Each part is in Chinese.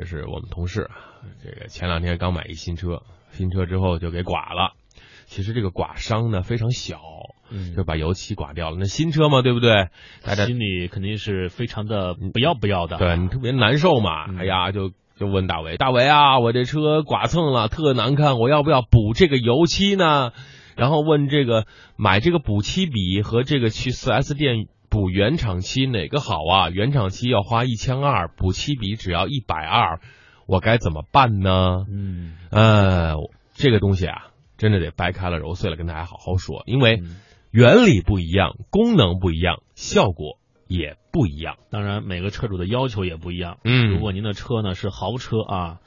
这是我们同事，这个前两天刚买一新车，新车之后就给剐了。其实这个剐伤呢非常小，嗯就把油漆剐掉了。那新车嘛，对不对？大家心里肯定是非常的不要不要的。对你特别难受嘛。嗯哎呀，就就问大伟，大伟啊，我这车剐蹭了，特难看，我要不要补这个油漆呢？然后问这个买这个补漆笔和这个去四 S 店补原厂漆哪个好啊？原厂漆要花一千二，补漆笔只要一百二，我该怎么办呢？嗯，呃，这个东西啊，真的得掰开了揉碎了跟大家好好说，因为嗯原理不一样，功能不一样，效果也不一样。当然每个车主的要求也不一样。嗯如果您的车呢是豪车啊，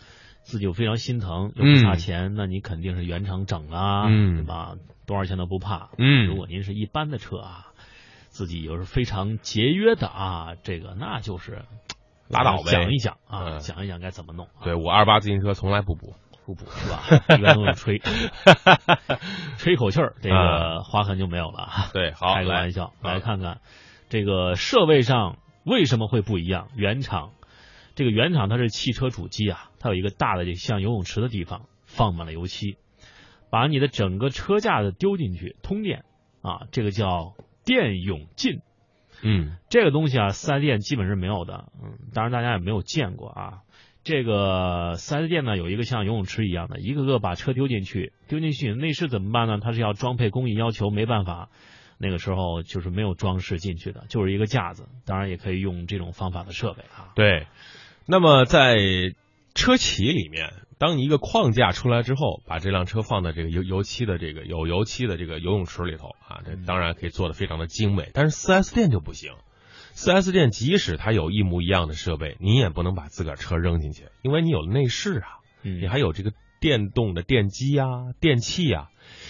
自己又非常心疼又不差钱，那你肯定是原厂整啊，嗯对吧？多少钱都不怕。嗯如果您是一般的车啊，自己又是非常节约的啊，这个那就是 拉倒呗想一想啊，嗯讲一想该怎么弄、啊。对我二八自行车从来不补。不补是吧？一般都是吹，吹一口气儿，这个划痕就没有了啊。对，好，开个玩笑，啊来看看这个设备上为什么会不一样？原厂这个原厂它是汽车主机啊，它有一个大的这像游泳池的地方，放满了油漆，把你的整个车架子丢进去通电啊，这个叫电泳镜。嗯这个东西啊，四 S 店基本是没有的，嗯，当然大家也没有见过啊。这个四 S 店呢，有一个像游泳池一样的，一个个把车丢进去，丢进去内饰怎么办呢？它是要装配工艺要求，没办法，那个时候就是没有装饰进去的，就是一个架子。当然也可以用这种方法的设备啊。对。那么在车企里面，当你一个框架出来之后，把这辆车放在这个油油漆的这个有油漆的这个游泳池里头啊，这嗯当然可以做的非常的精美。但是四 S 店就不行。四 S 店即使它有一模一样的设备，你也不能把自个儿车扔进去，因为你有内饰啊。嗯你还有这个电动的电机啊、电器啊，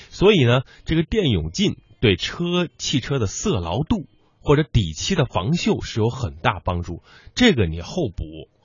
所以呢，这个电泳镜对车汽车的色牢度或者底漆的防锈是有很大帮助，这个你后补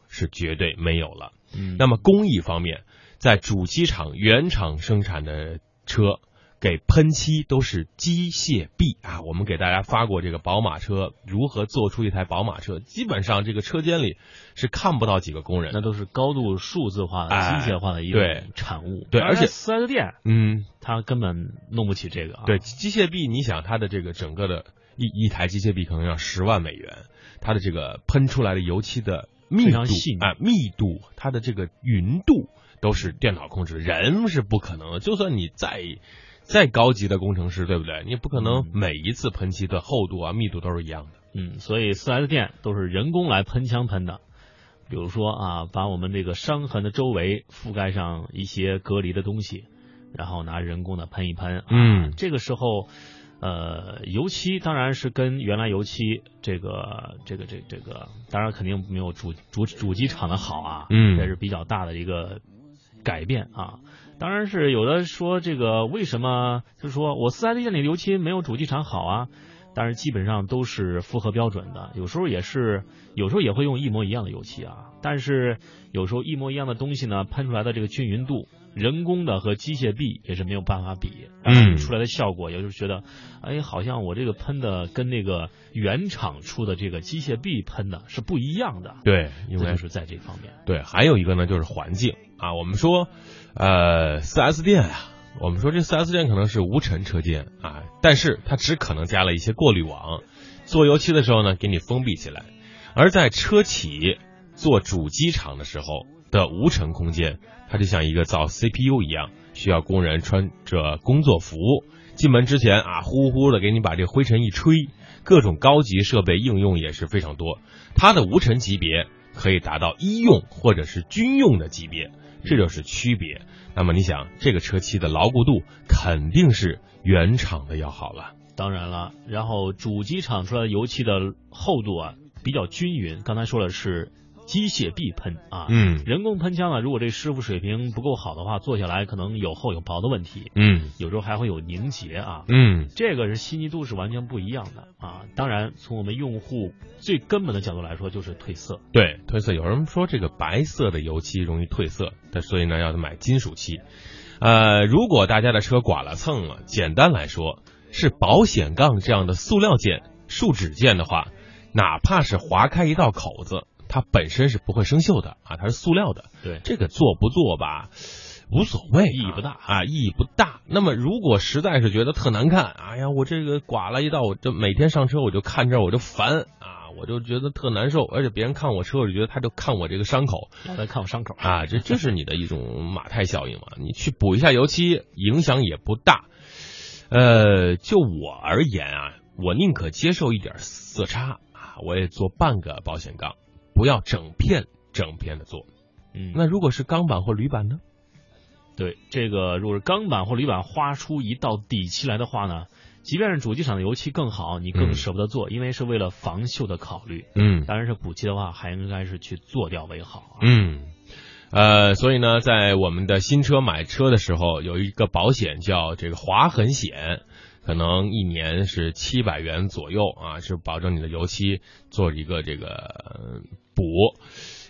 是绝对没有了。嗯，那么工艺方面，在主机厂原厂生产的车。给喷漆都是机械臂啊！我们给大家发过这个宝马车如何做出一台宝马车，基本上这个车间里是看不到几个工人那都是高度数字化机械化的一个产物。对而且四 S 店嗯，他根本弄不起这个啊。对，机械臂，你想它的这个整个的一一台机械臂可能要十万美元，它的这个喷出来的油漆的密非度细啊、密度，它的这个匀度都是电脑控制的，人是不可能的。就算你再再高级的工程师，对不对？你不可能嗯每一次喷漆的厚度啊、密度都是一样的。嗯，所以四 S 店都是人工来喷枪喷的。比如说啊，把我们这个伤痕的周围覆盖上一些隔离的东西，然后拿人工的喷一喷。啊、嗯这个时候，呃，油漆当然是跟原来油漆这个这个这这个，当然肯定没有主主主机厂的好啊。嗯这是比较大的一个改变啊。当然是有的说这个为什么，就是说我四 S 店里的油漆没有主机厂好啊。但是基本上都是符合标准的，有时候也是，有时候也会用一模一样的油漆啊。但是有时候一模一样的东西呢，喷出来的这个均匀度，人工的和机械臂也是没有办法比，嗯出来的效果，也就是觉得，哎，好像我这个喷的跟那个原厂出的这个机械臂喷的是不一样的。对，因为这就是在这方面。对，还有一个呢就是环境啊。我们说，呃，四 S 店啊，我们说这四 S 店可能是无尘车间啊，但是它只可能加了一些过滤网，做油漆的时候呢，给你封闭起来。而在车企做主机厂的时候的无尘空间，它就像一个造 CPU 一样，需要工人穿着工作服，进门之前啊，呼呼的给你把这灰尘一吹，各种高级设备应用也是非常多。它的无尘级别可以达到医用或者是军用的级别，这就是区别。那么你想，这个车漆的牢固度肯定是原厂的要好了。当然了，然后主机厂出来的油漆的厚度啊比较均匀。刚才说了是机械臂喷啊，嗯人工喷枪啊，如果这师傅水平不够好的话，做下来可能有厚有薄的问题，嗯有时候还会有凝结啊。嗯这个是细腻度是完全不一样的啊。当然，从我们用户最根本的角度来说，就是褪色。对，褪色。有人说这个白色的油漆容易褪色，但所以呢要买金属漆。呃，如果大家的车剐了蹭了，简单来说是保险杠这样的塑料件、树脂件的话，哪怕是划开一道口子，它本身是不会生锈的啊，它是塑料的。对，这个做不做吧，无所谓，意义不大啊，意义不大。那么如果实在是觉得特难看，哎呀，我这个刮了一道，我就每天上车我就看这我就烦啊，我就觉得特难受，而且别人看我车，我就觉得他就看我这个伤口，来看我伤口啊，这这是你的一种马太效应嘛？你去补一下油漆，影响也不大。呃，就我而言啊，我宁可接受一点色差啊，我也做半个保险杠，不要整片整片的做。嗯，那如果是钢板或铝板呢？对，这个如果是钢板或铝板花出一道底漆来的话呢，即便是主机厂的油漆更好，你更舍不得做，因为是为了防锈的考虑。嗯，当然是补漆的话，还应该是去做掉为好。嗯，呃，所以呢，在我们的新车买车的时候，有一个保险叫这个划痕险，可能一年是七百元左右啊，是保证你的油漆做一个这个补。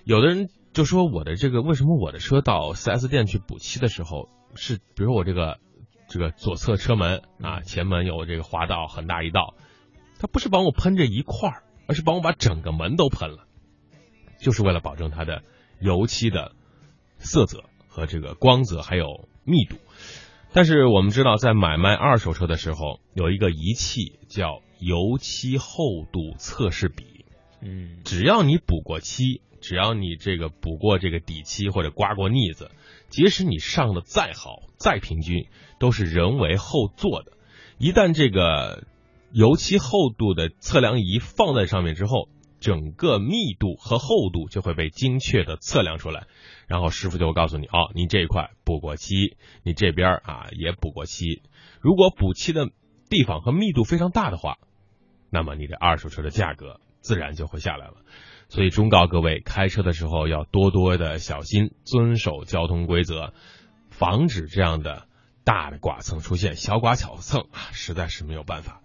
有的人就说我的这个为什么我的车到 4S 店去补漆的时候是，比如我这个这个左侧车门啊，前门有这个滑道很大一道，他不是帮我喷这一块儿，而是帮我把整个门都喷了，就是为了保证它的油漆的色泽和这个光泽还有密度。但是我们知道，在买卖二手车的时候，有一个仪器叫油漆厚度测试笔，嗯，只要你补过漆。只要你这个补过这个底漆或者刮过腻子，即使你上的再好再平均，都是人为后做的。一旦这个油漆厚度的测量仪放在上面之后，整个密度和厚度就会被精确的测量出来，然后师傅就会告诉你，哦，你这一块补过漆，你这边啊也补过漆。如果补漆的地方和密度非常大的话，那么你的二手车的价格自然就会下来了。所以忠告各位，开车的时候要多多的小心，遵守交通规则，防止这样的大的剐蹭出现。小剐小蹭啊，实在是没有办法。